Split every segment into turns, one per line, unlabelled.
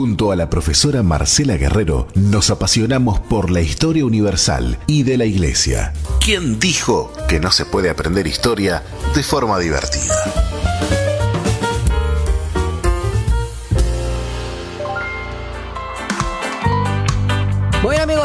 Junto a la profesora Marcela Guerrero nos apasionamos por la historia universal y de la Iglesia. ¿Quién dijo que no se puede aprender historia de forma divertida?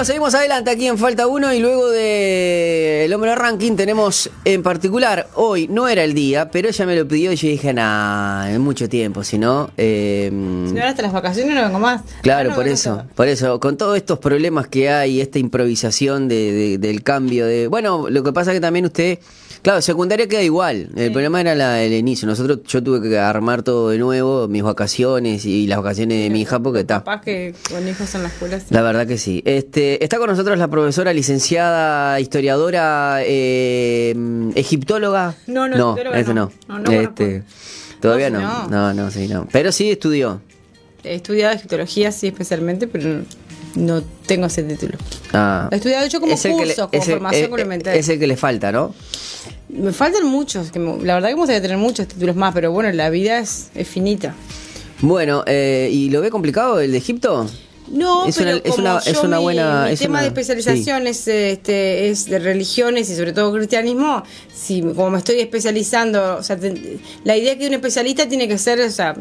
Seguimos adelante aquí en Falta 1 y luego de el hombre ranking tenemos en particular, hoy no era el día, pero ella me lo pidió y yo dije, nah, en mucho tiempo, si no... Eh,
Si no, hasta las vacaciones no vengo más.
Claro,
Ah, no,
por eso, por eso, con todos estos problemas que hay, esta improvisación de, de- del cambio de... Bueno, lo que pasa es que también usted, claro, secundaria queda igual, el problema era la, el inicio, nosotros, yo tuve que armar todo de nuevo, mis vacaciones y las vacaciones de mi hija, porque está...
Capaz que con hijos en la escuela. sí.
La verdad que sí. Este, está con nosotros la profesora licenciada, historiadora, eh, egiptóloga.
No, no,
no,
egiptóloga
este
no.
no.
No,
este, todavía
No,
no. No, no, sí, no. Pero sí estudió.
He estudiado egiptología, sí, especialmente, pero no tengo ese título.
Ah.
He estudiado yo como
Es que le-
cursos, como
es el-
formación
eh,
complementaria.
Es el que le falta, ¿no?
Me faltan muchos, que me- la verdad que me gustaría tener muchos títulos más, pero bueno, la vida es, es finita.
Bueno, eh, ¿y lo ve complicado el de Egipto?
No,
Es
pero
una- es
como
una- es
yo
una
mi,
buena-
mi
es
tema
una-
de especialización es, este, es de religiones y sobre todo cristianismo, si como me estoy especializando, o sea, te- la idea que un especialista tiene que ser, o sea,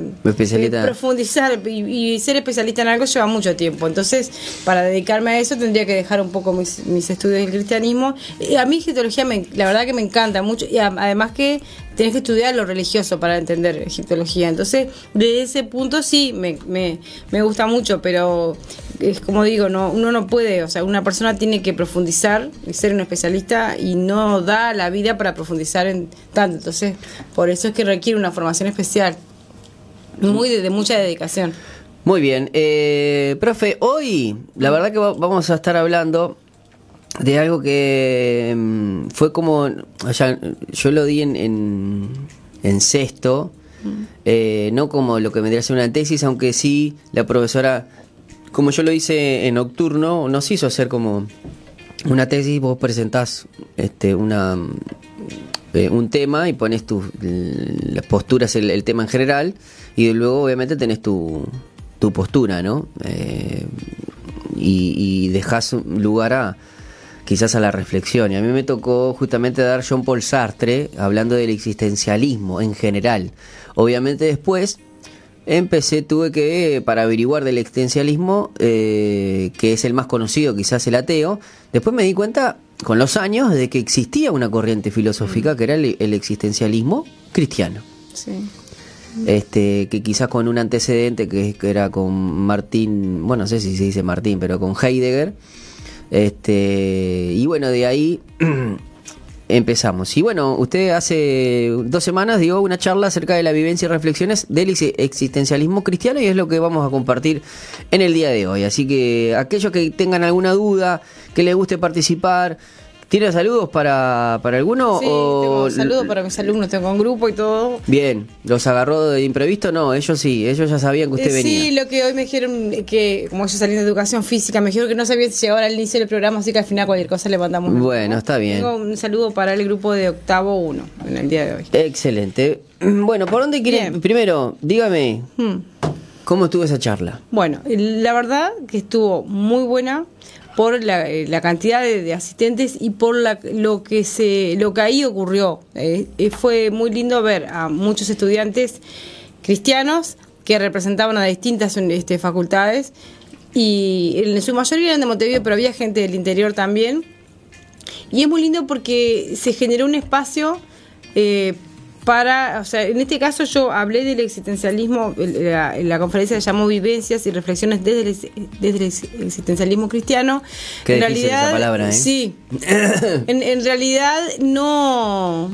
eh, profundizar y, y ser especialista en algo lleva mucho tiempo. Entonces, para dedicarme a eso tendría que dejar un poco mis, mis estudios del cristianismo. Y a mí egiptología, me- la verdad que me encanta mucho y a- además que tenés que estudiar lo religioso para entender egiptología. Entonces, desde ese punto sí, me, me, me gusta mucho, pero es como digo, no uno no puede, o sea, una persona tiene que profundizar y ser un especialista y no da la vida para profundizar en tanto. Entonces, por eso es que requiere una formación especial, muy de, de mucha dedicación.
Muy bien. Eh, profe, hoy la verdad que va- vamos a estar hablando de algo que mm, fue como, o sea, yo lo di en, en, en sexto, eh, no como lo que vendría a ser una tesis, aunque sí la profesora, como yo lo hice en nocturno, nos hizo hacer como una tesis, vos presentás este, una, eh, un tema y pones tus las posturas, el, el tema en general, y luego obviamente tenés tu, tu postura, ¿no? Eh, y, y dejás un lugar a quizás a la reflexión. Y a mí me tocó justamente dar Jean Paul Sartre hablando del existencialismo en general. Obviamente después empecé, tuve que, para averiguar del existencialismo, eh, que es el más conocido, quizás el ateo, después me di cuenta con los años de que existía una corriente filosófica que era el, el existencialismo cristiano.
Sí.
Este, que quizás con un antecedente que, que era con Martín, bueno, no sé si se dice Martín, pero con Heidegger. Este, y bueno, de ahí empezamos. Y bueno, usted hace dos semanas dio una charla acerca de la vivencia y reflexiones del ex- existencialismo cristiano y es lo que vamos a compartir en el día de hoy. Así que aquellos que tengan alguna duda, que les guste participar, ¿tiene saludos para, para alguno?
Sí,
o
tengo saludos para mis alumnos, tengo un grupo y todo.
Bien, ¿los agarró de imprevisto? No, ellos sí, ellos ya sabían que usted
Eh,
venía.
Sí, lo que hoy me dijeron, que como yo salí de educación física, me dijeron que no sabía si llegaba al inicio del programa, así que al final cualquier cosa le mandamos.
Bueno, está bien.
Tengo un saludo para el grupo de octavo 1 en el día de hoy.
Excelente. Bueno, ¿por dónde quiere?
Bien.
Primero, dígame,
Hmm.
¿cómo estuvo esa charla?
Bueno, la verdad que estuvo muy buena por la, eh, cantidad de, asistentes y por la, lo que se lo que ahí ocurrió. Eh, eh, fue muy lindo ver a muchos estudiantes cristianos que representaban a distintas este, facultades y en su mayoría eran de Montevideo, pero había gente del interior también. Y es muy lindo porque se generó un espacio para, o sea, en este caso yo hablé del existencialismo, la, la conferencia se llamó Vivencias y Reflexiones desde el, desde existencialismo cristiano.
Qué difícil esa palabra, ¿eh?
Sí. en, en realidad no...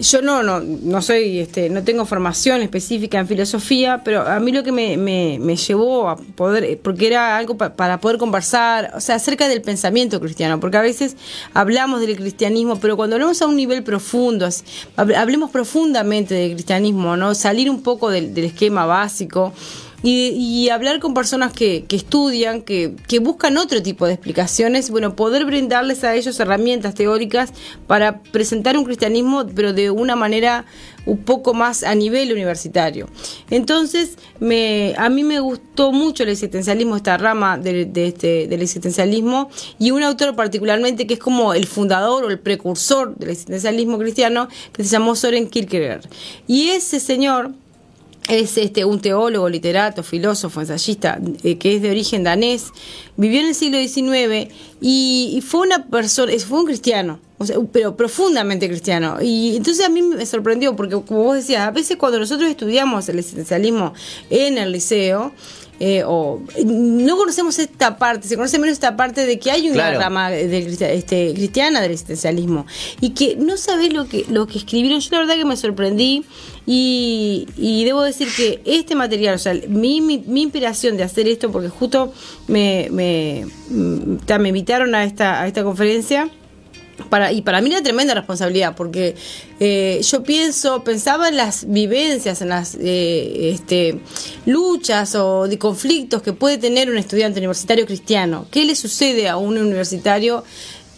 Yo no, no, no soy, este, no tengo formación específica en filosofía, pero a mí lo que me, me, me llevó a poder, porque era algo pa- para poder conversar, o sea, acerca del pensamiento cristiano, porque a veces hablamos del cristianismo, pero cuando hablamos a un nivel profundo, hablemos profundamente del cristianismo, ¿no? Salir un poco del, del esquema básico y, hablar con personas que, estudian, que, que, buscan otro tipo de explicaciones, bueno, poder brindarles a ellos herramientas teóricas para presentar un cristianismo, pero de una manera un poco más a nivel universitario. Entonces, me, a mí me gustó mucho el existencialismo, esta rama de, este, del existencialismo, y un autor particularmente que es como el fundador o el precursor del existencialismo cristiano, que se llamó Soren Kierkegaard. Y ese señor es este un teólogo, literato, filósofo, ensayista, eh, que es de origen danés, vivió en el siglo XIX y, fue una persona, fue un cristiano, pero profundamente cristiano. Y entonces a mí me sorprendió, porque como vos decías, a veces cuando nosotros estudiamos el existencialismo en el liceo, eh, o no conocemos esta parte, se conoce menos esta parte de que hay una rama este, cristiana del existencialismo y que no sabés lo que, lo que escribieron. Yo la verdad que me sorprendí y, debo decir que este material, o sea, mi, mi, inspiración de hacer esto, porque justo me, me, mm, me invitaron a esta, a esta conferencia para, y para mí una tremenda responsabilidad, porque eh, yo pienso, pensaba en las vivencias, en las eh, este, luchas o de conflictos que puede tener un estudiante universitario cristiano. ¿Qué le sucede a un universitario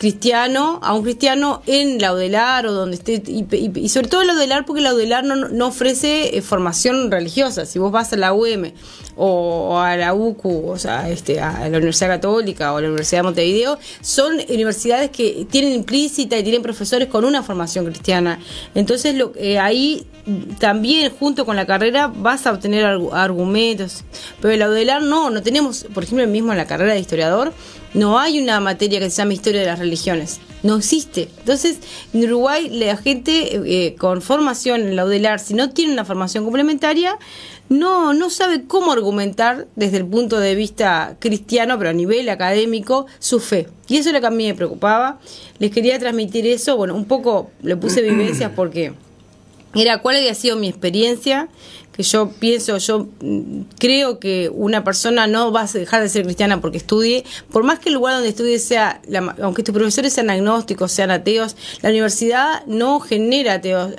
cristiano, a un cristiano en Laudelar o donde esté, y, sobre todo en Laudelar porque Laudelar no, no ofrece eh, formación religiosa. Si vos vas a la UM o, a la UCU, o sea, este, a la Universidad Católica o a la Universidad de Montevideo, son universidades que tienen implícita y tienen profesores con una formación cristiana. Entonces lo, eh, ahí también junto con la carrera vas a obtener argumentos, pero el Laudelar no, no tenemos, por ejemplo, mismo en la carrera de historiador, no hay una materia que se llama historia de las religiones. No existe. Entonces, en Uruguay, la gente eh, con formación en la UDELAR, si no tiene una formación complementaria, no, no sabe cómo argumentar desde el punto de vista cristiano, pero a nivel académico, su fe. Y eso es lo que a mí me preocupaba. Les quería transmitir eso. Bueno, un poco le puse vivencias porque era cuál había sido mi experiencia que yo pienso, yo mm, creo que una persona no va a dejar de ser cristiana porque estudie, por más que el lugar donde estudie sea, aunque tus profesores sean agnósticos, sean ateos, la universidad no genera ateos.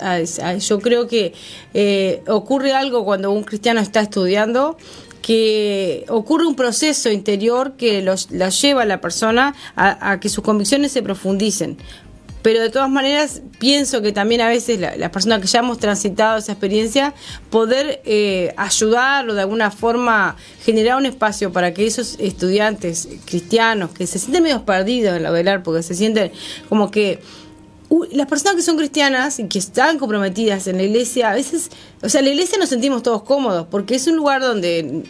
Yo creo que eh, ocurre algo cuando un cristiano está estudiando que ocurre un proceso interior que los, la lleva a la persona a, que sus convicciones se profundicen pero de todas maneras pienso que también a veces las personas que ya hemos transitado esa experiencia, poder eh, ayudar o de alguna forma generar un espacio para que esos estudiantes cristianos que se sienten medio perdidos en la velar, porque se sienten como que las personas que son cristianas y que están comprometidas en la iglesia, a veces, o sea, en la iglesia nos sentimos todos cómodos, porque es un lugar donde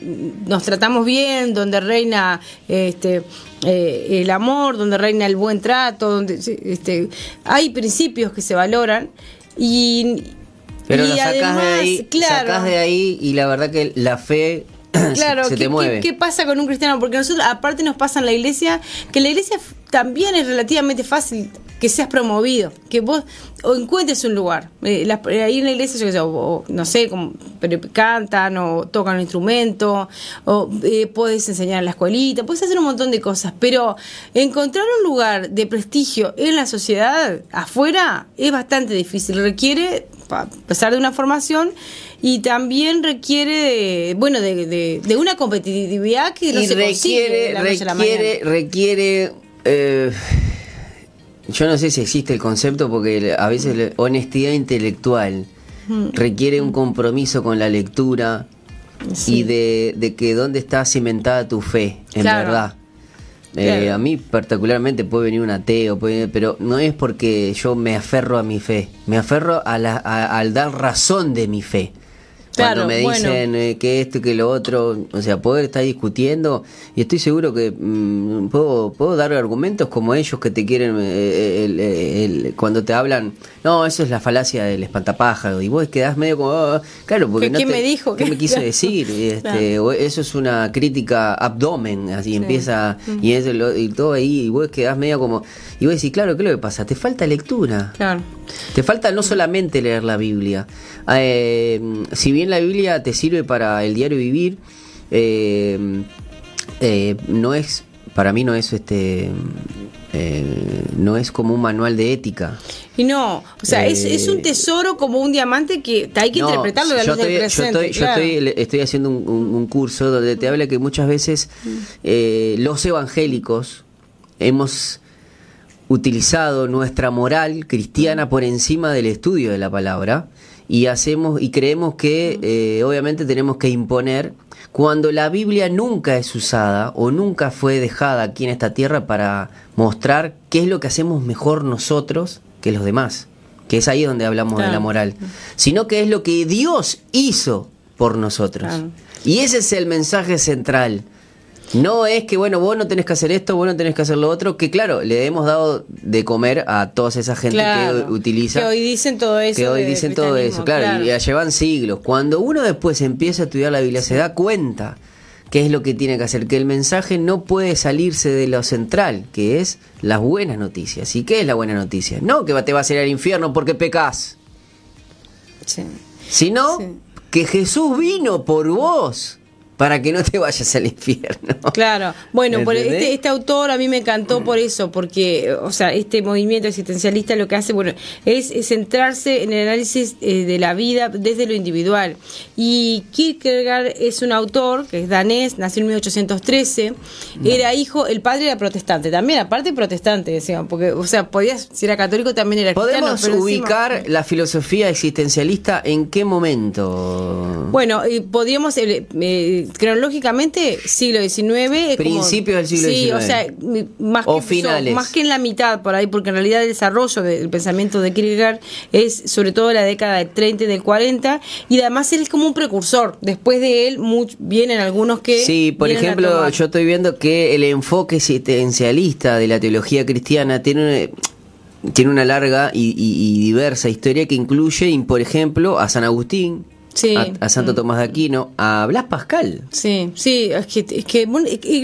nos tratamos bien, donde reina este, eh, el amor, donde reina el buen trato, donde este, hay principios que se valoran y...
Pero lo sacás de ahí, sacás de ahí y la verdad que la fe
claro, se, te mueve. ¿qué, pasa con un cristiano? Porque nosotros, aparte, nos pasa en la iglesia, que la iglesia también es relativamente fácil que seas promovido, que vos o encuentres un lugar. Eh, ahí en la iglesia, yo qué sé, o, no sé, como, pero cantan o tocan un instrumento, o eh, puedes enseñar en la escuelita, puedes hacer un montón de cosas, pero encontrar un lugar de prestigio en la sociedad afuera es bastante difícil, requiere, a pesar de una formación, y también requiere, bueno, de, de, una competitividad que no se
requiere,
consigue
requiere, requiere eh, yo no sé si existe el concepto porque a veces la honestidad intelectual mm. requiere un compromiso con la lectura y de, que dónde está cimentada tu fe, en verdad. Eh, a mí particularmente puede venir un ateo, pero no es porque yo me aferro a mi fe, me aferro a la, al dar razón de mi fe. Cuando me dicen eh, que esto y que lo otro, o sea, poder estar discutiendo, y estoy seguro que mm, puedo, puedo dar argumentos como ellos que te quieren, eh, cuando te hablan, no, eso es la falacia del espantapájaro, y vos quedás medio como, ah, claro, porque
no ¿Qué me dijo?
¿Qué me quise decir? Este, Eso es una crítica abdomen, así empieza, y, eso, y todo ahí, y vos quedás medio como, y vos decís, claro, ¿qué es lo que pasa? Te falta lectura.
Claro.
Te falta no solamente leer la Biblia. Eh, si bien la Biblia te sirve para el diario vivir, eh, eh, no es, para mí no es este eh, no es como un manual de ética.
Y no, o sea, es, es, un eh, tesoro como un diamante que hay que interpretarlo de la luz del presente.
Yo, estoy, estoy, haciendo un, curso donde te habla que muchas veces eh, los evangélicos hemos utilizado nuestra moral cristiana por encima del estudio de la palabra y hacemos y creemos que eh, obviamente tenemos que imponer cuando la Biblia nunca es usada o nunca fue dejada aquí en esta tierra para mostrar qué es lo que hacemos mejor nosotros que los demás, que es ahí donde hablamos de la moral, sino que es lo que Dios hizo por nosotros. Y ese es el mensaje central no es que, bueno, vos no tenés que hacer esto, vos no tenés que hacer lo otro, que claro, le hemos dado de comer a toda esa gente que utiliza.
Que hoy dicen todo eso.
Que hoy dicen todo eso, claro, y ya llevan siglos. Cuando uno después empieza a estudiar la Biblia, se da cuenta qué es lo que tiene que hacer, que el mensaje no puede salirse de lo central, que es las buenas noticias. ¿Y qué es la buena noticia? No que te vas a ir al infierno porque pecas. Sí. Sino que Jesús vino por vos para que no te vayas al infierno.
Claro, bueno, por este, este, autor a mí me encantó por eso, porque, o sea, este movimiento existencialista lo que hace, bueno, es, centrarse en el análisis eh, de la vida desde lo individual. Y Kierkegaard es un autor que es danés, nació en 1813, era hijo, el padre era protestante, también aparte protestante, decían, porque, o sea, podías, si era católico también era
cristiano. ¿Podemos ubicar la filosofía existencialista en qué momento?
Bueno, eh, podríamos... Eh, cronológicamente siglo XIX.
Principios del siglo XIX. Sí,
o sea, más que, más que en la mitad por ahí, porque en realidad el desarrollo del pensamiento de Kierkegaard es sobre todo la década del 30 y del 40, y además él es como un precursor. Después de él vienen algunos que...
Sí, por ejemplo, yo estoy viendo que el enfoque existencialista de la teología cristiana tiene tiene una larga y, y, diversa historia que incluye, por ejemplo, a San Agustín, a, Santo Tomás de Aquino, a Blas Pascal.
Sí, sí, es que, es que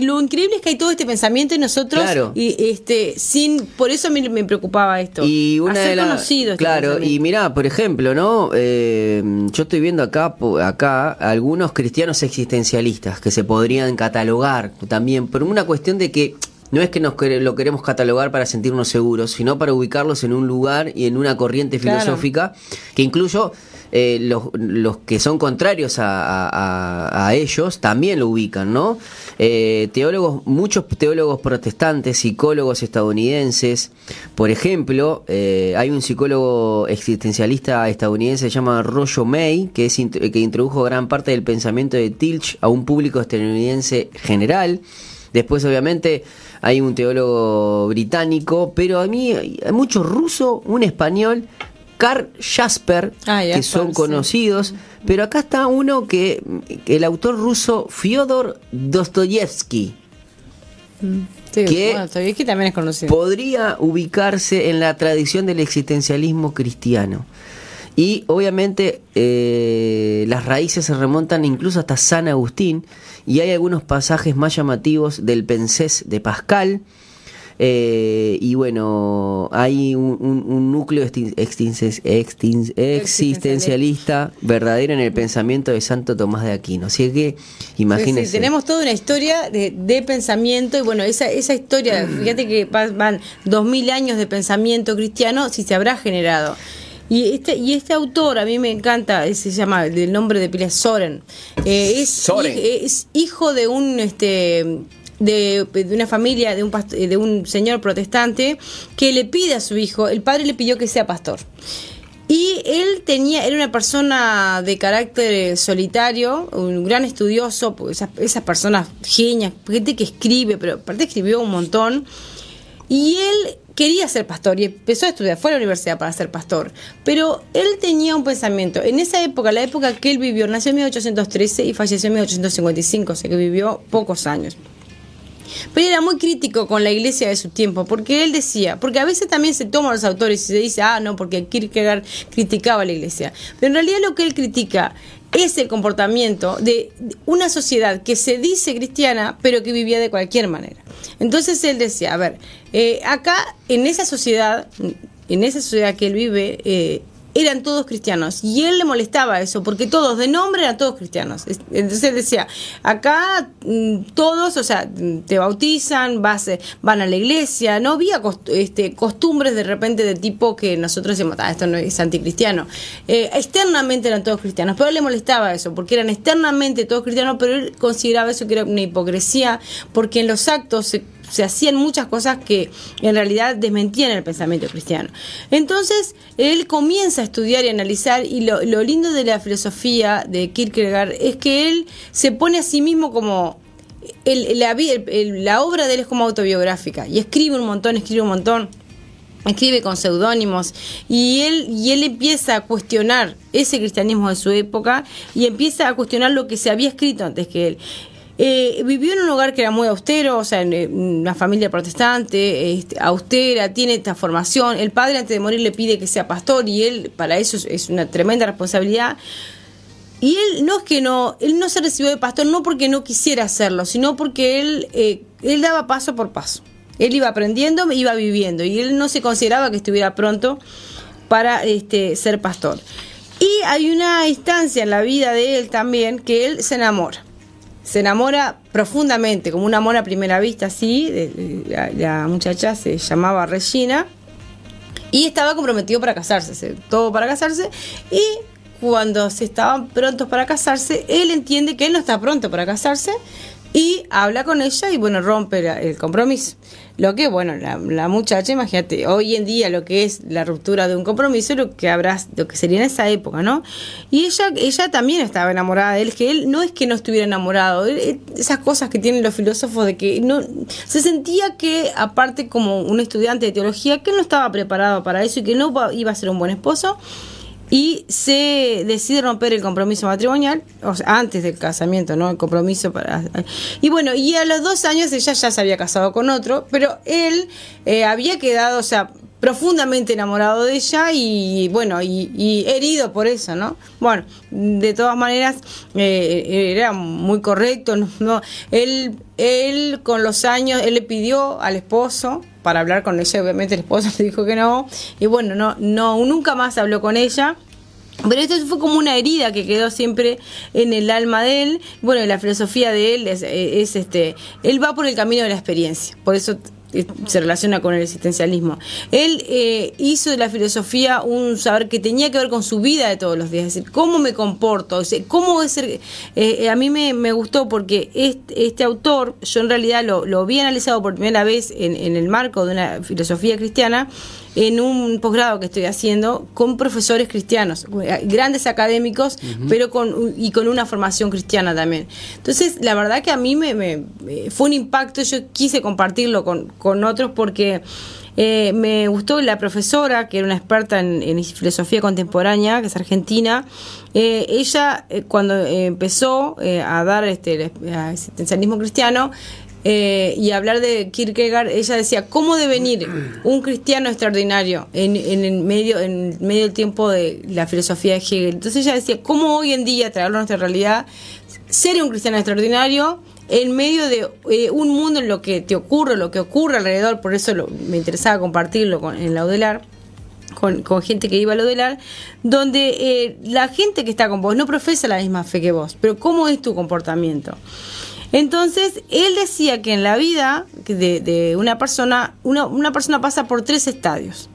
lo increíble es que hay todo este pensamiento en nosotros y este sin por eso mí me preocupaba esto.
Y una de las este claro, y mira, por ejemplo, ¿no? Eh, yo estoy viendo acá acá algunos cristianos existencialistas que se podrían catalogar también por una cuestión de que no es que nos lo queremos catalogar para sentirnos seguros, sino para ubicarlos en un lugar y en una corriente filosófica que incluso eh, los, los, que son contrarios a, ellos también lo ubican, ¿no? Eh, teólogos, muchos teólogos protestantes, psicólogos estadounidenses, por ejemplo, eh, hay un psicólogo existencialista estadounidense se llama Rollo May, que, es, que introdujo gran parte del pensamiento de Tilch a un público estadounidense general. Después, obviamente, hay un teólogo británico, pero a mí hay mucho ruso, un español Carl Jasper, ah, que son conocidos, pero acá está uno que el autor ruso Fyodor Dostoyevsky.
Mm, que también es conocido.
podría ubicarse en la tradición del existencialismo cristiano. Y obviamente eh, las raíces se remontan incluso hasta San Agustín y hay algunos pasajes más llamativos del Pensés de Pascal, eh, y bueno, hay un, núcleo existencialista verdadero en el pensamiento de Santo Tomás de Aquino. Así que, imagínense.
tenemos toda una historia de, pensamiento y bueno, esa, esa historia, fíjate que van dos mil años de pensamiento cristiano, si se habrá generado. Y este, y este autor a mí me encanta, se llama el nombre de pila Soren. Eh, es, es hijo de un este de, una familia, de un, de un señor protestante, que le pide a su hijo, el padre le pidió que sea pastor. Y él tenía, era una persona de carácter solitario, un gran estudioso, pues, esas, personas genias, gente que escribe, pero aparte escribió un montón. Y él quería ser pastor y empezó a estudiar, fue a la universidad para ser pastor. Pero él tenía un pensamiento. En esa época, la época que él vivió, nació en 1813 y falleció en 1855, o sea que vivió pocos años. Pero era muy crítico con la iglesia de su tiempo, porque él decía, porque a veces también se toman los autores y se dice, ah, no, porque Kierkegaard criticaba a la iglesia. Pero en realidad lo que él critica es el comportamiento de una sociedad que se dice cristiana, pero que vivía de cualquier manera. Entonces él decía, a ver, eh, acá en esa sociedad, en esa sociedad que él vive, eh, eran todos cristianos. Y él le molestaba eso, porque todos de nombre eran todos cristianos. Entonces decía, acá mm, todos, o sea, te bautizan, vas, eh, van a la iglesia, no había este, costumbres de repente de tipo que nosotros decimos, ah, esto no es anticristiano. Eh, externamente eran todos cristianos, pero él le molestaba eso, porque eran externamente todos cristianos, pero él consideraba eso que era una hipocresía, porque en los actos se se hacían muchas cosas que en realidad desmentían el pensamiento cristiano. Entonces, él comienza a estudiar y analizar, y lo, lindo de la filosofía de Kierkegaard es que él se pone a sí mismo como la, la, obra de él es como autobiográfica y escribe un montón, escribe un montón, escribe con seudónimos y él y él empieza a cuestionar ese cristianismo de su época y empieza a cuestionar lo que se había escrito antes que él. Eh, vivió en un lugar que era muy austero, o sea, en eh, una familia protestante, este, austera, tiene esta formación. El padre antes de morir le pide que sea pastor y él, para eso es, una tremenda responsabilidad. Y él no es que no, él no se recibió de pastor no porque no quisiera hacerlo, sino porque él, eh, él daba paso por paso. Él iba aprendiendo, iba viviendo y él no se consideraba que estuviera pronto para este, ser pastor. Y hay una instancia en la vida de él también que él se enamora se enamora profundamente, como un amor a primera vista, sí. La, muchacha se llamaba Regina y estaba comprometido para casarse, todo para casarse. Y cuando se estaban prontos para casarse, él entiende que él no está pronto para casarse y habla con ella y bueno, rompe el compromiso. Lo que, bueno, la, muchacha, imagínate, hoy en día lo que es la ruptura de un compromiso, lo que habrás, lo que sería en esa época, ¿no? Y ella, ella también estaba enamorada de él, que él no es que no estuviera enamorado, esas cosas que tienen los filósofos de que no, se sentía que, aparte como un estudiante de teología, que él no estaba preparado para eso y que no iba a ser un buen esposo y se decide romper el compromiso matrimonial, o sea, antes del casamiento, ¿no? El compromiso para... Y bueno, y a los dos años ella ya se había casado con otro, pero él eh, había quedado, o sea, profundamente enamorado de ella y bueno, y, herido por eso, ¿no? Bueno, de todas maneras, eh, era muy correcto, ¿no? Él, él con los años, él le pidió al esposo para hablar con ella, obviamente el esposo le dijo que no, y bueno, no, no, nunca más habló con ella. Pero esto fue como una herida que quedó siempre en el alma de él. Bueno, la filosofía de él es, es este, él va por el camino de la experiencia. Por eso eh, se relaciona con el existencialismo. Él eh, hizo de la filosofía un saber que tenía que ver con su vida de todos los días, es decir, cómo me comporto, cómo es ser... Eh, a mí me, gustó porque este, este, autor, yo en realidad lo, lo había analizado por primera vez en, en el marco de una filosofía cristiana, en un posgrado que estoy haciendo con profesores cristianos, grandes académicos, pero con y con una formación cristiana también. Entonces, la verdad que a mí me, fue un impacto, yo quise compartirlo con, con otros porque eh, me gustó la profesora, que era una experta en, filosofía contemporánea, que es argentina. Eh, ella, eh, cuando empezó a dar este, el existencialismo cristiano, eh, y hablar de Kierkegaard, ella decía, ¿cómo devenir un cristiano extraordinario en, en, el medio, en medio del tiempo de la filosofía de Hegel? Entonces ella decía, ¿cómo hoy en día, traerlo a nuestra realidad, ser un cristiano extraordinario en medio de eh, un mundo en lo que te ocurre, lo que ocurre alrededor, por eso me interesaba compartirlo con, en Laudelar. Con, con, gente que iba a Laudelar, donde eh, la gente que está con vos no profesa la misma fe que vos, pero ¿cómo es tu comportamiento? Entonces, él decía que en la vida de, una persona, una, persona pasa por tres estadios.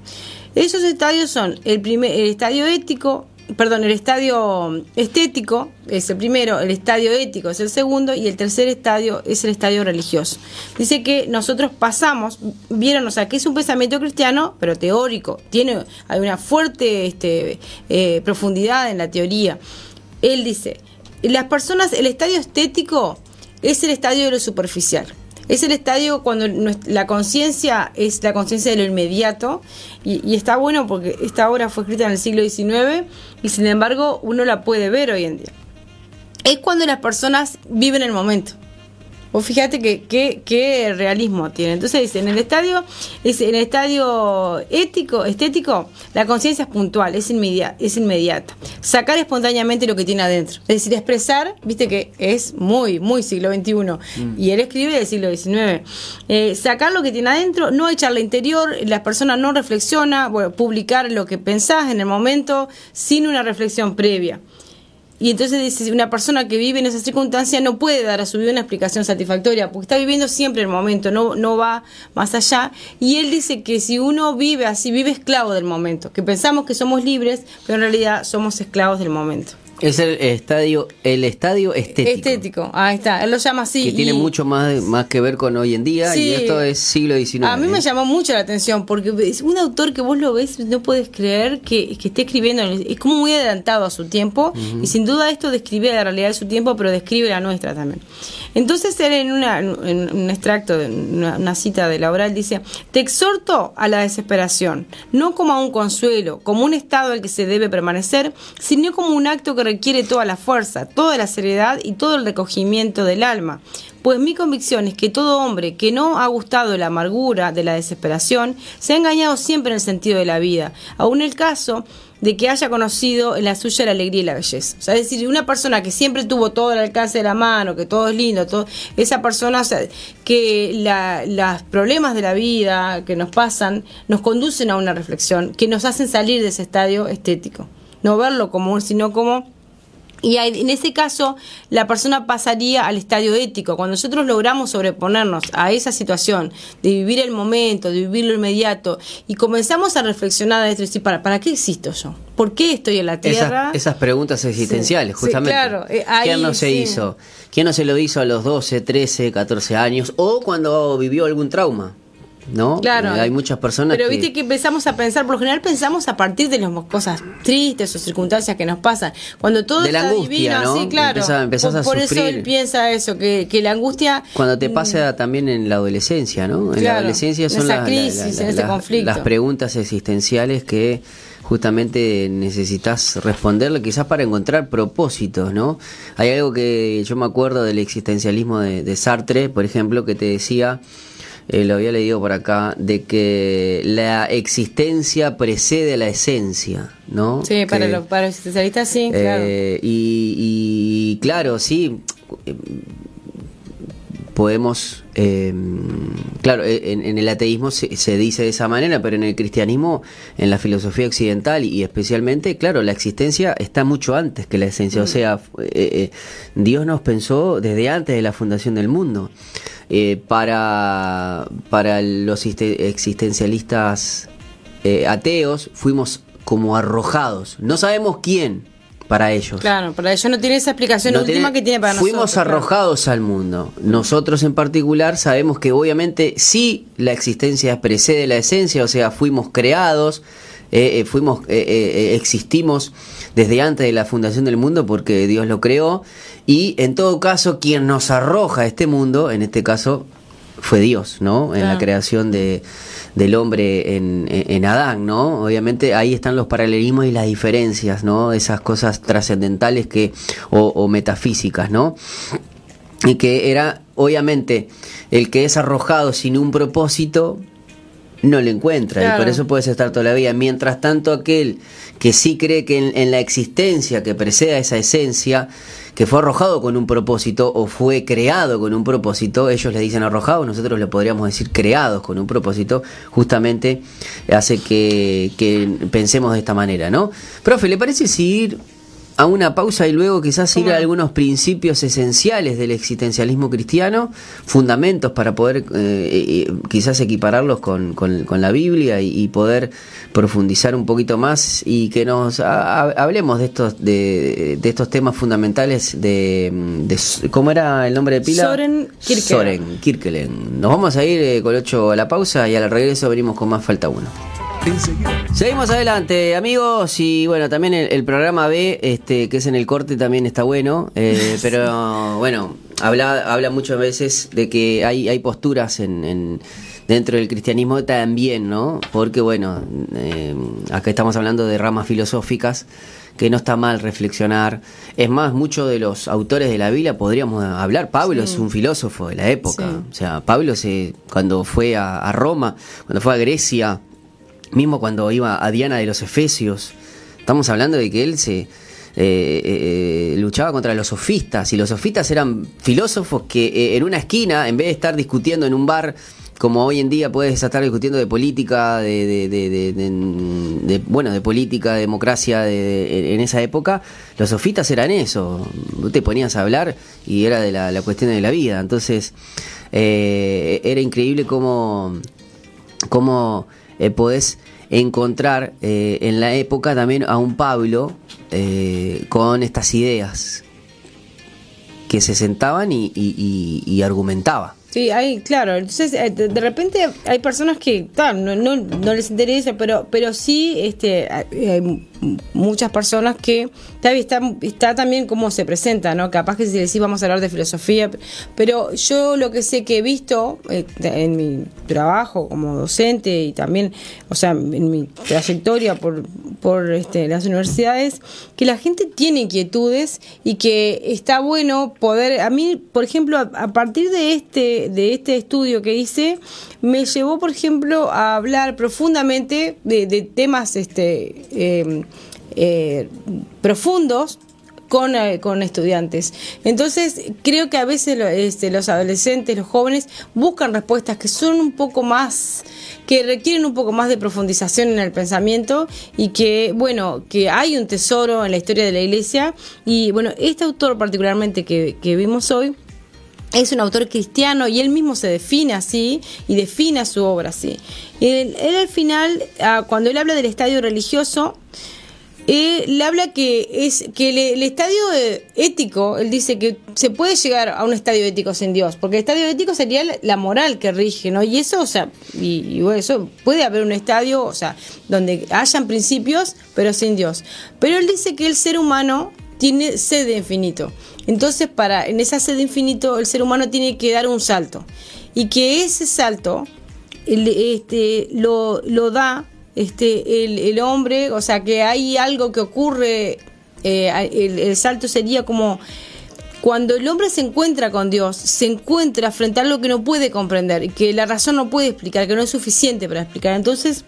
Esos estadios son el, primer, el estadio ético, perdón, el estadio estético es el primero, el estadio ético es el segundo y el tercer estadio es el estadio religioso. Dice que nosotros pasamos, vieron, o sea, que es un pensamiento cristiano, pero teórico, tiene hay una fuerte este, eh, profundidad en la teoría. Él dice, las personas, el estadio estético es el estadio de lo superficial. Es el estadio cuando la conciencia es la conciencia de lo inmediato y, está bueno porque esta obra fue escrita en el siglo XIX y sin embargo uno la puede ver hoy en día. Es cuando las personas viven el momento. Vos fíjate que, qué realismo tiene. Entonces dice, en el estadio, es, en el estadio ético, estético, la conciencia es puntual, es inmediata, es inmediata. Sacar espontáneamente lo que tiene adentro. Es decir, expresar, viste que es muy, muy siglo XXI. Mm. Y él escribe del siglo XIX. Eh, sacar lo que tiene adentro, no echarle interior, la persona no reflexiona, bueno, publicar lo que pensás en el momento sin una reflexión previa. Y entonces dice, una persona que vive en esa circunstancia no puede dar a su vida una explicación satisfactoria, porque está viviendo siempre el momento, no, no va más allá. Y él dice que si uno vive así, vive esclavo del momento, que pensamos que somos libres, pero en realidad somos esclavos del momento.
Es el estadio, el estadio estético.
Estético, ahí está, él lo llama así.
Que tiene mucho más, más que ver con hoy en día y esto es siglo XIX.
A mí me ¿eh? llamó mucho la atención porque es un autor que vos lo ves, no puedes creer que, que esté escribiendo, es como muy adelantado a su tiempo y sin duda esto describe la realidad de su tiempo, pero describe la nuestra también. Entonces él en, una, en un extracto, de una, cita de la obra, él dice, te exhorto a la desesperación, no como a un consuelo, como un estado al que se debe permanecer, sino como un acto que requiere toda la fuerza, toda la seriedad y todo el recogimiento del alma. Pues mi convicción es que todo hombre que no ha gustado la amargura de la desesperación se ha engañado siempre en el sentido de la vida, aun el caso de que haya conocido en la suya la alegría y la belleza. O sea, es decir, una persona que siempre tuvo todo el alcance de la mano, que todo es lindo, todo, esa persona, o sea, que los problemas de la vida que nos pasan nos conducen a una reflexión, que nos hacen salir de ese estadio estético. No verlo como, sino como y en ese caso, la persona pasaría al estadio ético. Cuando nosotros logramos sobreponernos a esa situación de vivir el momento, de vivir lo inmediato, y comenzamos a reflexionar de esto y decir, ¿para, ¿para qué existo yo? ¿Por qué estoy en la Tierra?
Esas, preguntas existenciales, justamente.
claro,
eh, ¿Quién no se hizo? ¿Quién no se lo hizo a los 12, 13, 14 años? O cuando vivió algún trauma. ¿No?
Claro.
Eh, hay muchas personas
Pero viste que empezamos a pensar, por lo general pensamos a partir de las cosas tristes o circunstancias que nos pasan. Cuando todo
de la angustia, ¿no?
sí, claro.
Empezás, a
por,
eso
él piensa eso, que, que la angustia...
Cuando te pasa mm, también en la adolescencia, ¿no? En la adolescencia son
las, crisis, en ese conflicto.
las preguntas existenciales que justamente necesitas responderle quizás para encontrar propósitos, ¿no? Hay algo que yo me acuerdo del existencialismo de, de Sartre, por ejemplo, que te decía eh, lo había leído por acá, de que la existencia precede a la esencia, ¿no?
Sí, para, los, para los especialistas sí, claro.
Eh, y, claro, sí, podemos, em, claro, e, en, el ateísmo se, dice de esa manera, pero en el cristianismo, en la filosofía occidental y especialmente, claro, la existencia está mucho antes que la esencia, o mm. sea, eh, Dios nos pensó desde antes de la fundación del mundo. Eh, para, para los existencialistas eh, ateos fuimos como arrojados. No sabemos quién para ellos.
Claro, para ellos no tiene esa explicación última que tiene para
nosotros. Fuimos arrojados al mundo. Nosotros en particular sabemos que obviamente sí la existencia precede la esencia, o sea, fuimos creados, eh, fuimos, existimos desde antes de la fundación del mundo porque Dios lo creó y en todo caso, quien nos arroja a este mundo, en este caso, fue Dios, ¿no? En la creación de, del hombre en, en, Adán, ¿no? Obviamente ahí están los paralelismos y las diferencias, ¿no? Esas cosas trascendentales que, o, metafísicas, ¿no? Y que era, obviamente, el que es arrojado sin un propósito, no lo encuentra y por eso puedes estar toda la vida. Mientras tanto aquel que sí cree que en, en la existencia que precede a esa esencia que fue arrojado con un propósito o fue creado con un propósito, ellos le dicen arrojado, nosotros le podríamos decir creados con un propósito, justamente hace que, que pensemos de esta manera, ¿no? Profe, ¿le parece seguir a una pausa y luego quizás ir a algunos principios esenciales del existencialismo cristiano, fundamentos para poder eh, eh, quizás equipararlos con, con, la Biblia y, poder profundizar un poquito más y que nos hablemos de estos de, de, estos temas fundamentales de, ¿cómo era el nombre de pila?
Soren Kierkegaard.
Nos vamos a ir eh, con ocho a la pausa y al regreso venimos con más falta uno. Seguimos adelante, amigos, y bueno, también el, programa B, este, que es en el corte, también está bueno, eh, pero bueno, habla, habla muchas veces de que hay, hay posturas en, dentro del cristianismo también, ¿no? Porque bueno, eh, acá estamos hablando de ramas filosóficas que no está mal reflexionar. Es más, muchos de los autores de la Biblia podríamos hablar. Pablo es un filósofo de la época. O sea, Pablo se, cuando fue a, Roma, cuando fue a Grecia, mismo cuando iba a Diana de los Efesios, estamos hablando de que él se eh, eh, luchaba contra los sofistas y los sofistas eran filósofos que en una esquina, en vez de estar discutiendo en un bar, como hoy en día puedes estar discutiendo de política, de, de, bueno, de política, democracia, en esa época, los sofistas eran eso. te ponías a hablar y era de la, cuestión de la vida. Entonces, eh, era increíble cómo, cómo eh, podés encontrar eh, en la época también a un Pablo con estas ideas que se sentaban y, y argumentaba.
Sí, hay, claro. Entonces, eh, de, repente hay personas que no, no, no, les interesa, pero, pero sí este, hay muchas personas que está, está también cómo se presenta, ¿no? Capaz que si decís vamos a hablar de filosofía, pero yo lo que sé que he visto eh, en mi trabajo como docente y también, o sea, en mi trayectoria por, por este, las universidades, que la gente tiene inquietudes y que está bueno poder, a mí, por ejemplo, a, partir de este, de este estudio que hice, me llevó, por ejemplo, a hablar profundamente de, temas este, eh, eh, profundos con, eh, con, estudiantes. Entonces, creo que a veces este, los adolescentes, los jóvenes, buscan respuestas que son un poco más, que requieren un poco más de profundización en el pensamiento y que, bueno, que hay un tesoro en la historia de la iglesia. Y bueno, este autor particularmente que, vimos hoy, es un autor cristiano y él mismo se define así y define su obra así. Él, él al final, ah, cuando él habla del estadio religioso, él habla que es que el, estadio ético, él dice que se puede llegar a un estadio ético sin Dios, porque el estadio ético sería la, moral que rige, ¿no? Y eso, o sea, y, eso puede haber un estadio, o sea, donde hayan principios, pero sin Dios. Pero él dice que el ser humano tiene sed de infinito. Entonces, para en esa sed infinito, el ser humano tiene que dar un salto. Y que ese salto este, lo, lo da este, el, hombre, o sea, que hay algo que ocurre, eh, el, salto sería como cuando el hombre se encuentra con Dios, se encuentra frente a algo que no puede comprender, que la razón no puede explicar, que no es suficiente para explicar. Entonces,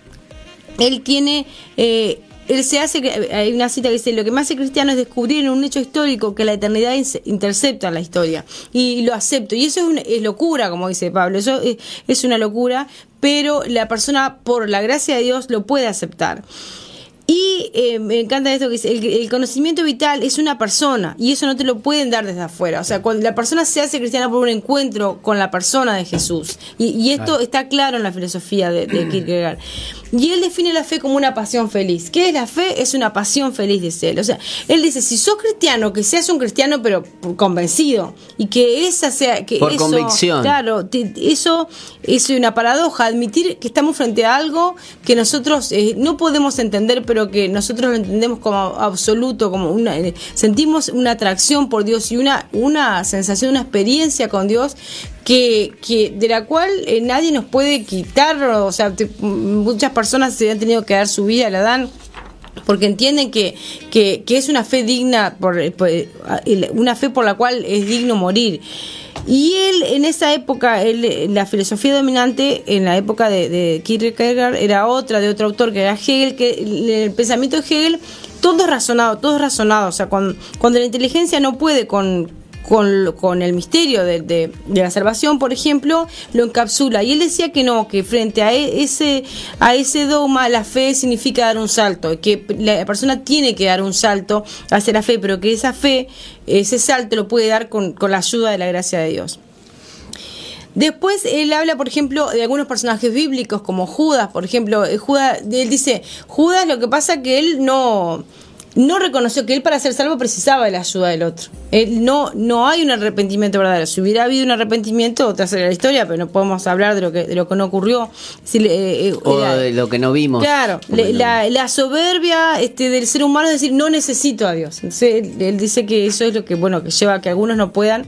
él tiene eh, él se hace, hay una cita que dice, lo que más hace cristiano es descubrir en un hecho histórico que la eternidad intercepta la historia y lo acepto. Y eso es, locura, como dice Pablo, eso es una locura, pero la persona por la gracia de Dios lo puede aceptar. Y eh, me encanta esto que dice, el, conocimiento vital es una persona y eso no te lo pueden dar desde afuera. O sea, cuando la persona se hace cristiana por un encuentro con la persona de Jesús. Y, esto está claro en la filosofía de, de Kierkegaard. Y él define la fe como una pasión feliz. ¿Qué es la fe? Es una pasión feliz, dice él. O sea, él dice, si sos cristiano, que seas un cristiano pero convencido. Y que esa sea... Que
Por convicción.
Claro, eso es una paradoja, admitir que estamos frente a algo que nosotros eh, no podemos entender, pero que nosotros lo entendemos como absoluto, como una... Eh, sentimos una atracción por Dios y una, una sensación, una experiencia con Dios que, de la cual eh, nadie nos puede quitar, o sea, muchas personas se han tenido que dar su vida, la dan porque entienden que, que, es una fe digna, por, una fe por la cual es digno morir. Y él, en esa época, la filosofía dominante, en la época de, de Kierkegaard, era otra, de otro autor que era Hegel, que el pensamiento de Hegel, todo es razonado, todo es razonado. O sea, cuando, cuando la inteligencia no puede con, con, con el misterio de, de, la salvación, por ejemplo, lo encapsula. Y él decía que no, que frente a e, ese, a ese dogma la fe significa dar un salto, que la persona tiene que dar un salto hacia la fe, pero que esa fe, ese salto lo puede dar con, con la ayuda de la gracia de Dios. Después él habla, por ejemplo, de algunos personajes bíblicos como Judas, por ejemplo, Judas, él dice, Judas lo que pasa que él no no reconoció que él para ser salvo precisaba de la ayuda del otro. Él no, no hay un arrepentimiento verdadero. Si hubiera habido un arrepentimiento, otra sería la historia, pero no podemos hablar de lo que, de lo que no ocurrió.
Eh, eh, o de lo que no vimos.
Claro, la, soberbia este, del ser humano es decir, no necesito a Dios. él, dice que eso es lo que, bueno, que lleva a que algunos no puedan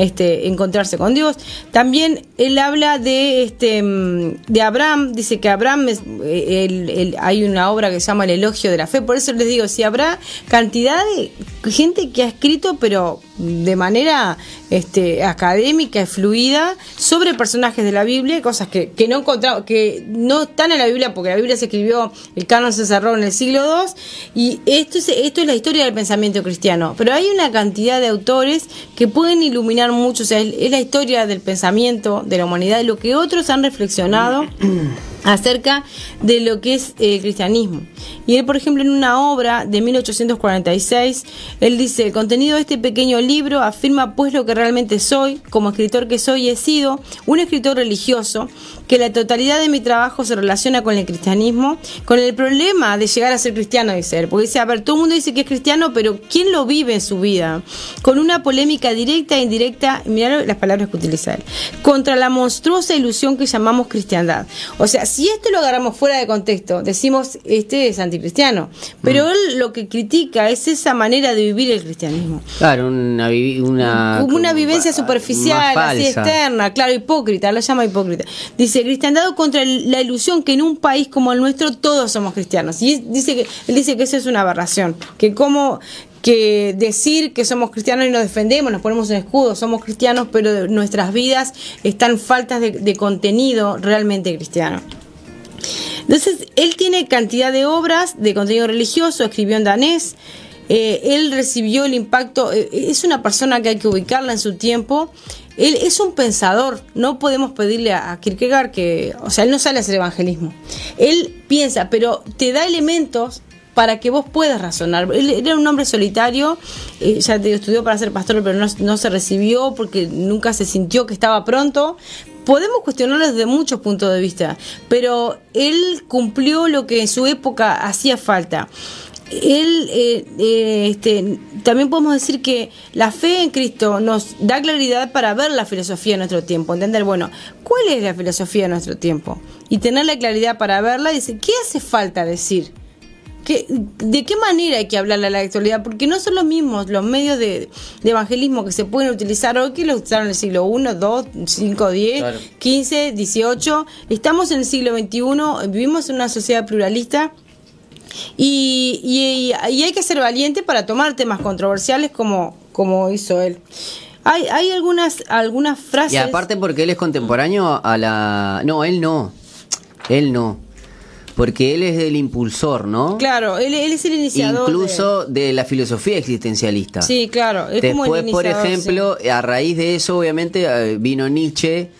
este, encontrarse con Dios. También él habla de, este, de Abraham, dice que Abraham, eh, hay una obra que se llama El elogio de la fe, por eso les digo, si Abraham cantidad de gente que ha escrito, pero de manera este, académica y fluida sobre personajes de la Biblia, cosas que, que no encontramos, que no están en la Biblia, porque la Biblia se escribió, el canon se cerró en el siglo II, y esto es, esto es la historia del pensamiento cristiano. Pero hay una cantidad de autores que pueden iluminar mucho, o sea, es la historia del pensamiento de la humanidad, de lo que otros han reflexionado acerca de lo que es el cristianismo. Y él, por ejemplo, en una obra de 1846, él dice, el contenido de este pequeño libro afirma pues lo que realmente soy, como escritor que soy he sido, un escritor religioso, que la totalidad de mi trabajo se relaciona con el cristianismo, con el problema de llegar a ser cristiano, dice él. Porque dice, a ver, todo el mundo dice que es cristiano, pero ¿quién lo vive en su vida? Con una polémica directa e indirecta, mirá las palabras que utiliza él, contra la monstruosa ilusión que llamamos cristiandad. O sea, si esto lo agarramos fuera de contexto, decimos, este es anticristiano. Pero mm. él lo que critica es esa manera de vivir el cristianismo.
Claro, una, una,
una vivencia superficial, así externa, claro, hipócrita, lo llama hipócrita. Dice, cristiandad contra la ilusión que en un país como el nuestro todos somos cristianos. Y dice que, él dice que eso es una aberración, que como que decir que somos cristianos y nos defendemos, nos ponemos un escudo, somos cristianos, pero nuestras vidas están faltas de contenido realmente cristiano. Entonces, él tiene cantidad de obras de contenido religioso, escribió en danés, eh, él recibió el impacto, eh, es una persona que hay que ubicarla en su tiempo, él es un pensador, no podemos pedirle a, Kierkegaard que, o sea, él no sale a hacer evangelismo, él piensa, pero te da elementos para que vos puedas razonar. Él, era un hombre solitario, eh, ya te estudió para ser pastor, pero no, no, se recibió porque nunca se sintió que estaba pronto, podemos cuestionarlo desde muchos puntos de vista, pero él cumplió lo que en su época hacía falta. Él, eh, eh, este, también podemos decir que la fe en Cristo nos da claridad para ver la filosofía de nuestro tiempo, entender, bueno, ¿cuál es la filosofía de nuestro tiempo? Y tener la claridad para verla y decir, ¿qué hace falta decir? ¿De qué manera hay que hablarle a la actualidad? Porque no son los mismos los medios de, evangelismo que se pueden utilizar hoy que los utilizaron en el siglo I, II, 5, 10, 15, 18. Estamos en el siglo XXI, vivimos en una sociedad pluralista y, y, hay que ser valiente para tomar temas controversiales como, como hizo él. Hay, hay algunas, algunas frases.
Y aparte porque él es contemporáneo a la... No, él no. Él no. Porque él es el impulsor, ¿no?
Claro, él, es el iniciador.
Incluso de... la filosofía existencialista.
Sí, claro.
Después, por ejemplo, a raíz de eso, obviamente, eh, vino Nietzsche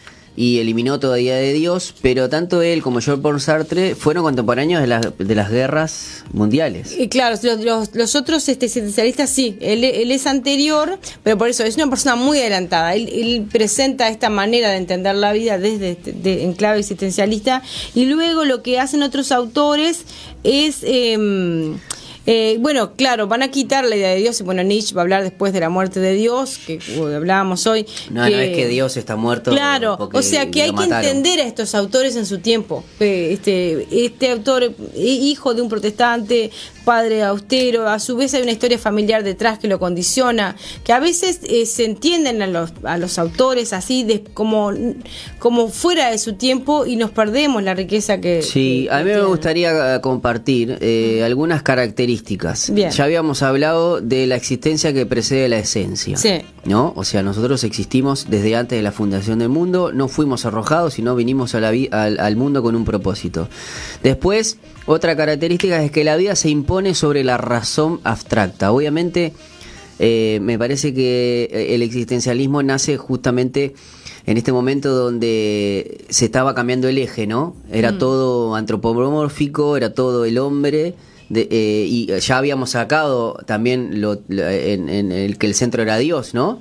y eliminó toda idea de Dios, pero tanto él como Jean-Paul Sartre fueron contemporáneos de, las de las guerras mundiales.
Y claro, los, los, otros este, existencialistas sí, él, es anterior, pero por eso es una persona muy adelantada. Él, presenta esta manera de entender la vida desde este, en clave existencialista y luego lo que hacen otros autores es... Eh, eh, bueno, claro, van a quitar la idea de Dios. Y bueno, Nietzsche va a hablar después de la muerte de Dios, que hablábamos hoy.
No, no es que Dios está muerto.
Claro, o sea que hay que entender a estos autores en su tiempo. Este, este autor, hijo de un protestante, padre austero, a su vez hay una historia familiar detrás que lo condiciona, que a veces eh, se entienden a los, a los autores así de, como, como fuera de su tiempo y nos perdemos la riqueza que...
Sí, a mí me gustaría eh, compartir eh, algunas características. Ya habíamos hablado de la existencia que precede la esencia. Sí. ¿No? O sea, nosotros existimos desde antes de la fundación del mundo, no fuimos arrojados, sino vinimos a la al, al mundo con un propósito. Después otra característica es que la vida se impone sobre la razón abstracta. Obviamente, eh, me parece que eh, el existencialismo nace justamente en este momento donde se estaba cambiando el eje, ¿no? Era mm. todo antropomórfico, era todo el hombre. Eh, y ya habíamos sacado también lo, en, el que el centro era Dios, ¿no?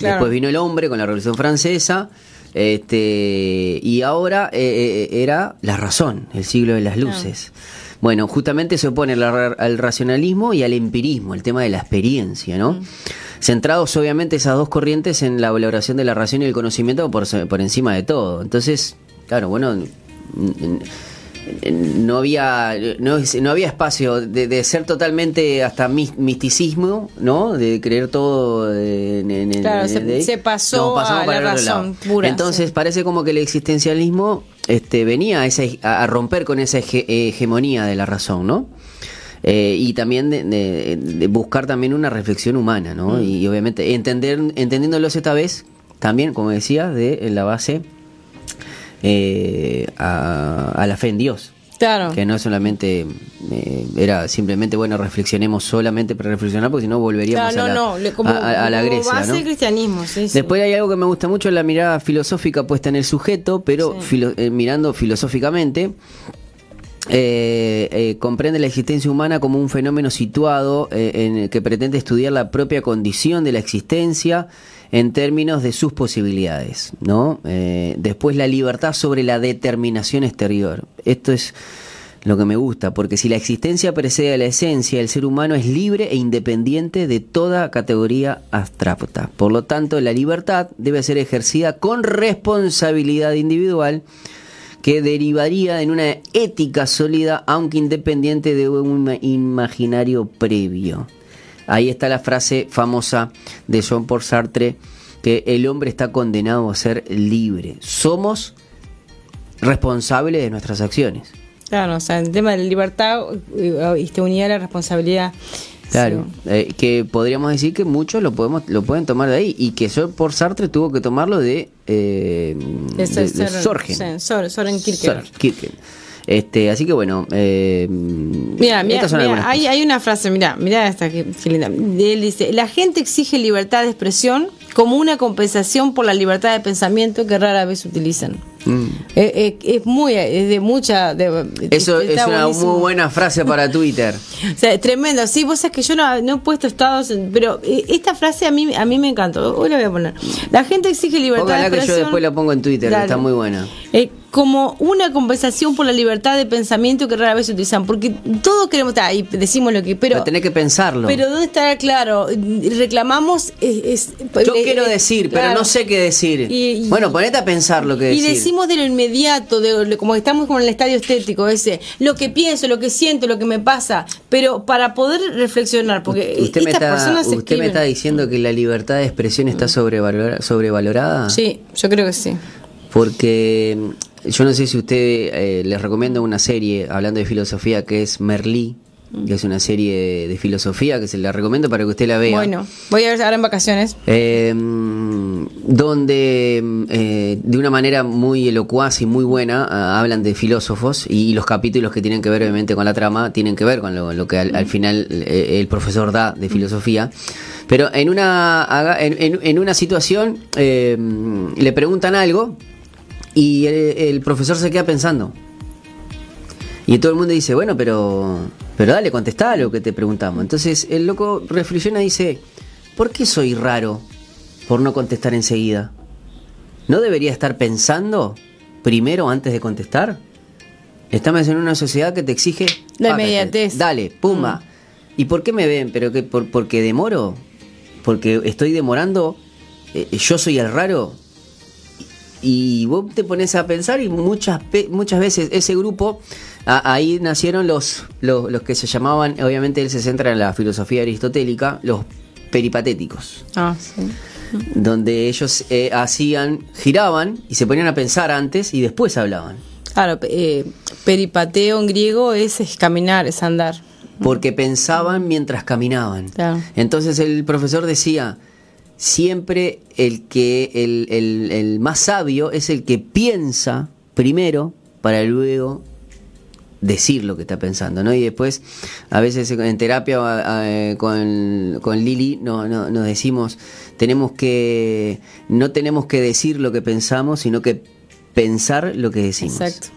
Después vino el hombre con la Revolución Francesa este, y ahora eh, eh, era la razón, el siglo de las luces. Bueno, justamente se opone al, racionalismo y al empirismo, el tema de la experiencia, ¿no? Mm. Centrados obviamente esas dos corrientes en la valoración de la razón y el conocimiento por, por encima de todo. Entonces, claro, bueno, no había no, no había espacio de, ser totalmente hasta misticismo no de creer todo en,
claro, se, pasó a la razón pura
entonces parece como que el existencialismo este venía a, a romper con esa hegemonía de la razón no eh, y también de, buscar también una reflexión humana no mm. y, obviamente entender entendiéndolos esta vez también como decía de la base eh, a, la fe en Dios.
Claro.
Que no solamente eh, era simplemente, bueno, reflexionemos solamente para reflexionar, porque si no volveríamos a, la, a, la Grecia.
Base cristianismo,
Después hay algo que me gusta mucho, la mirada filosófica puesta en el sujeto, pero eh, mirando filosóficamente. comprende la existencia humana como un fenómeno situado en el que pretende estudiar la propia condición de la existencia en términos de sus posibilidades, ¿no? Eh, después la libertad sobre la determinación exterior. Esto es lo que me gusta, porque si la existencia precede a la esencia, el ser humano es libre e independiente de toda categoría abstracta. Por lo tanto, la libertad debe ser ejercida con responsabilidad individual que derivaría en una ética sólida, aunque independiente de un imaginario previo. Ahí está la frase famosa de Jean Paul Sartre, que el hombre está condenado a ser libre. Somos responsables de nuestras acciones.
Claro, o sea, el tema de la libertad eh, esta unidad la responsabilidad.
Claro, eh, que podríamos decir que muchos lo podemos lo pueden tomar de ahí y que Jean Paul Sartre tuvo que tomarlo de, eh, de,
de, Soren Kierkegaard.
Este, así que bueno, eh,
mira, mira, hay, hay, una frase, mira, mira esta que, linda. Él dice, la gente exige libertad de expresión como una compensación por la libertad de pensamiento que rara vez utilizan. Mm. Eh, eh, es muy, es de mucha.
Eso es una muy buena frase para Twitter.
o sea, tremendo. Sí, vos sabés que yo no, no he puesto estados, pero eh, esta frase a mí, a mí me encantó. Hoy la voy a poner. La gente exige libertad de expresión.
que yo después la pongo en Twitter, está muy buena
como una compensación por la libertad de pensamiento que rara vez se utilizan, porque todos queremos ahí, decimos lo que, pero,
pero tenés que pensarlo.
Pero dónde está claro, reclamamos es,
yo quiero decir, pero no sé qué decir. bueno, ponete a pensar lo que decir.
Y de lo inmediato, de, como estamos con el estadio estético ese, lo que pienso, lo que siento, lo que me pasa, pero para poder reflexionar, porque
usted me está, usted me está diciendo que la libertad de expresión está sobrevalorada.
Sí, yo creo que sí.
Porque yo no sé si usted eh, les recomiendo una serie hablando de filosofía que es Merlí, que es una serie de, filosofía que se la recomiendo para que usted la vea.
Bueno, voy a ver ahora en vacaciones.
Eh, donde eh, de una manera muy elocuaz y muy buena ah, hablan de filósofos y, los capítulos que tienen que ver obviamente con la trama tienen que ver con lo, que al, final el profesor da de filosofía. Pero en una, en una situación le preguntan algo y el, profesor se queda pensando. Y todo el mundo dice, bueno, pero, pero dale, contestá lo que te preguntamos. Entonces el loco reflexiona y dice, ¿por qué soy raro por no contestar enseguida? ¿No debería estar pensando primero antes de contestar? Estamos en una sociedad que te exige...
La inmediatez.
Dale, pumba. Mm. ¿Y por qué me ven? ¿Pero que por, porque demoro? ¿Porque estoy demorando? Eh, ¿Yo soy el raro? Y vos te pones a pensar y muchas muchas veces ese grupo ahí nacieron los, los, que se llamaban obviamente él se centra en la filosofía aristotélica los peripatéticos
ah, sí.
donde ellos eh, hacían giraban y se ponían a pensar antes y después hablaban
claro eh, peripateo en griego es, es caminar es andar
porque pensaban mientras caminaban
claro.
entonces el profesor decía siempre el que el, el, más sabio es el que piensa primero para luego decir lo que está pensando, ¿no? Y después, a veces en terapia eh, con, con Lili no, no, nos decimos, tenemos que, no tenemos que decir lo que pensamos, sino que pensar lo que decimos.
Exacto.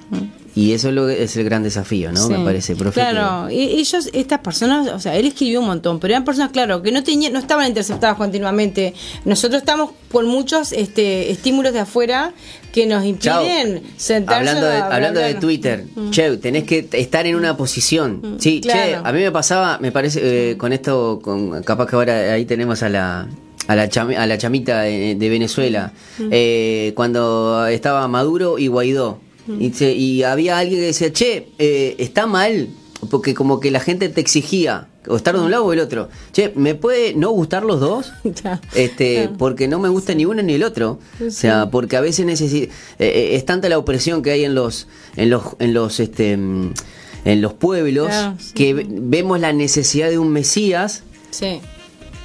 Y eso es, lo, es el gran desafío, ¿no? Me parece, profe.
Claro, ellos, estas personas, o sea, él escribió un montón, pero eran personas, claro, que no tenían, no estaban interceptadas continuamente. Nosotros estamos con muchos este, estímulos de afuera que nos impiden sentarse
hablando de, hablando de Twitter mm. che tenés que estar en una posición mm, sí che a mí me pasaba me parece eh, con esto con capaz que ahora ahí tenemos a la a la, a la chamita de, Venezuela mm. eh, cuando estaba Maduro y Guaidó y, y, había alguien que decía che eh, está mal porque como que la gente te exigía o estar de un lado o del otro. Che, ¿me puede no gustar los dos? este, porque no me gusta ni uno ni el otro. O sea, porque a veces necesito eh, eh, es tanta la opresión que hay en los en los en los este en los pueblos que vemos la necesidad de un mesías.
Sí.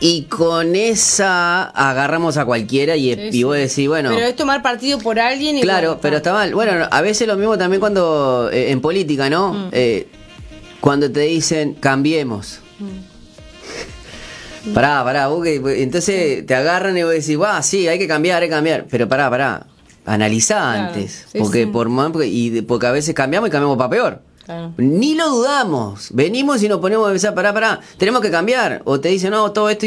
Y con esa agarramos a cualquiera y, y vos decís, bueno.
Pero es tomar partido por alguien y.
Claro, pero está mal. Bueno, a veces lo mismo también cuando. Eh, en política, ¿no? Mm. cuando te dicen cambiemos. Mm. Pará, pará, entonces te agarran y vos decís, va, sí, hay que cambiar, hay que cambiar. Pero pará, pará, analizá antes. porque, Por, y, porque a veces cambiamos y cambiamos para peor. Ni lo dudamos. Venimos y nos ponemos a pensar, pará, pará, tenemos que cambiar. O te dicen, no, todo esto.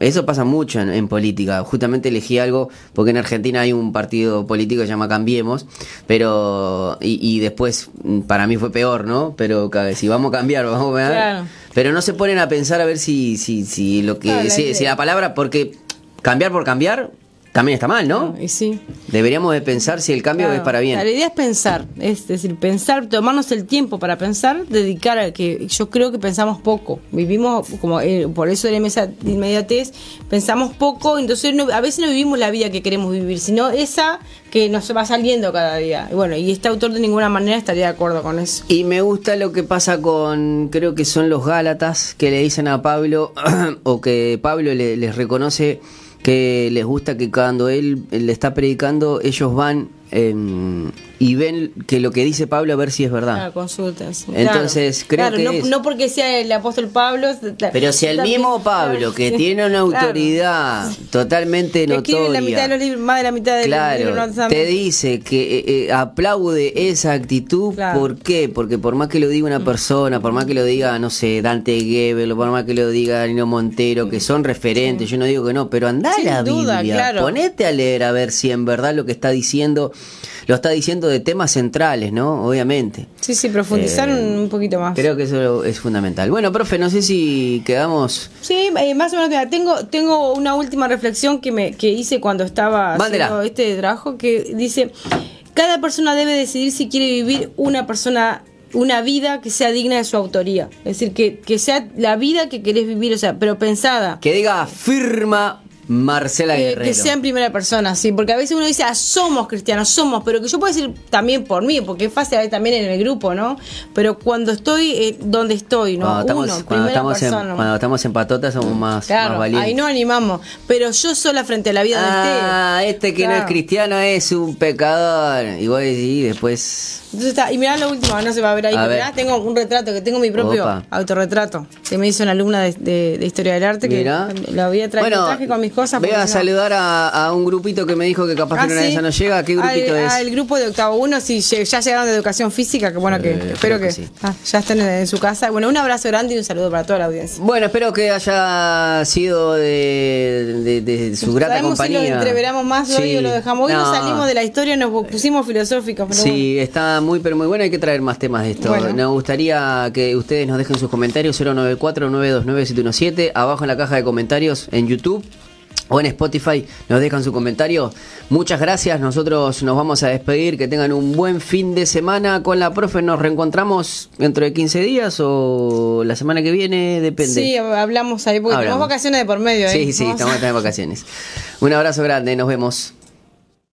Eso pasa mucho en, política. Justamente elegí algo, porque en Argentina hay un partido político que se llama Cambiemos, pero. Y, después, para mí fue peor, ¿no? Pero si vamos a cambiar, vamos a ver. Pero no se ponen a pensar a ver si, si, si lo que. si la palabra. Porque cambiar por cambiar también está mal, ¿no?
Y sí.
Deberíamos de pensar si el cambio es para bien.
La idea es pensar, es decir, pensar, tomarnos el tiempo para pensar, dedicar a que yo creo que pensamos poco. Vivimos, como eh, por eso de la inmediatez, pensamos poco, entonces a veces no vivimos la vida que queremos vivir, sino esa que nos va saliendo cada día. Y bueno, y este autor de ninguna manera estaría de acuerdo con eso.
Y me gusta lo que pasa con, creo que son los Gálatas, que le dicen a Pablo, o que Pablo les reconoce que les gusta que cuando él le está predicando, ellos van Em, y ven que lo que dice Pablo a ver si es verdad.
Claro, consultas.
Entonces, creo que.
No, no, porque sea el apóstol Pablo.
Pero si el mismo Pablo, que tiene una autoridad totalmente notoria.
La mitad de los libros, más de la mitad de
claro,
los
Te dice que eh, eh, aplaude esa actitud. ¿Por qué? Porque por más que lo diga una mm. persona, por más que lo diga, no sé, Dante Gebel, por más que lo diga Nino Montero, que son referentes, yo no digo que no, pero anda a la Biblia, ponete a leer a ver si en verdad lo que está diciendo lo está diciendo de temas centrales, ¿no? Obviamente.
Sí, sí, profundizar eh, un poquito más.
Creo que eso es fundamental. Bueno, profe, no sé si quedamos...
Sí, eh, más o menos. Tengo, tengo una última reflexión que, me, que hice cuando estaba haciendo este trabajo, que dice, cada persona debe decidir si quiere vivir una persona una vida que sea digna de su autoría. Es decir, que, que sea la vida que querés vivir, o sea, pero pensada.
Que diga firma Marcela Guerrero.
que sea en primera persona, sí, porque a veces uno dice, ah, somos cristianos, somos, pero que yo puedo decir también por mí, porque es fácil también en el grupo, ¿no? Pero cuando estoy eh, donde estoy, ¿no?
Cuando estamos, cuando estamos, en, cuando estamos en patota somos más,
claro,
valientes.
Ahí no animamos, pero yo sola frente a la vida
ah, de este. este que no es cristiano es un pecador. Y vos decís, después
entonces está, y mirá lo último, no se va a ver ahí, mirá, tengo un retrato, que tengo mi propio autorretrato, que me hizo una alumna de, Historia del Arte, que lo había traído traje con mis cosas.
Voy a saludar a, un grupito que me dijo que capaz que ah, una de no llega, ¿qué grupito es?
el grupo de octavo uno, si ya llegaron de educación física, que bueno, que eh, espero que, ah, ya estén en, su casa. Bueno, un abrazo grande y un saludo para toda la audiencia.
Bueno, espero que haya sido de, su grata compañía. Si
lo entreveramos más hoy o lo dejamos. Hoy nos salimos de la historia, nos pusimos filosóficos.
sí, está muy, pero muy bueno. Hay que traer más temas de esto. Nos gustaría que ustedes nos dejen sus comentarios 094-929-717. Abajo en la caja de comentarios en YouTube o en Spotify nos dejan su comentario. Muchas gracias, nosotros nos vamos a despedir, que tengan un buen fin de semana con la profe, nos reencontramos dentro de 15 días o la semana que viene, depende.
Sí, hablamos ahí, porque tenemos vacaciones de por medio. ¿eh?
Sí, sí, estamos en vacaciones. Un abrazo grande, nos vemos.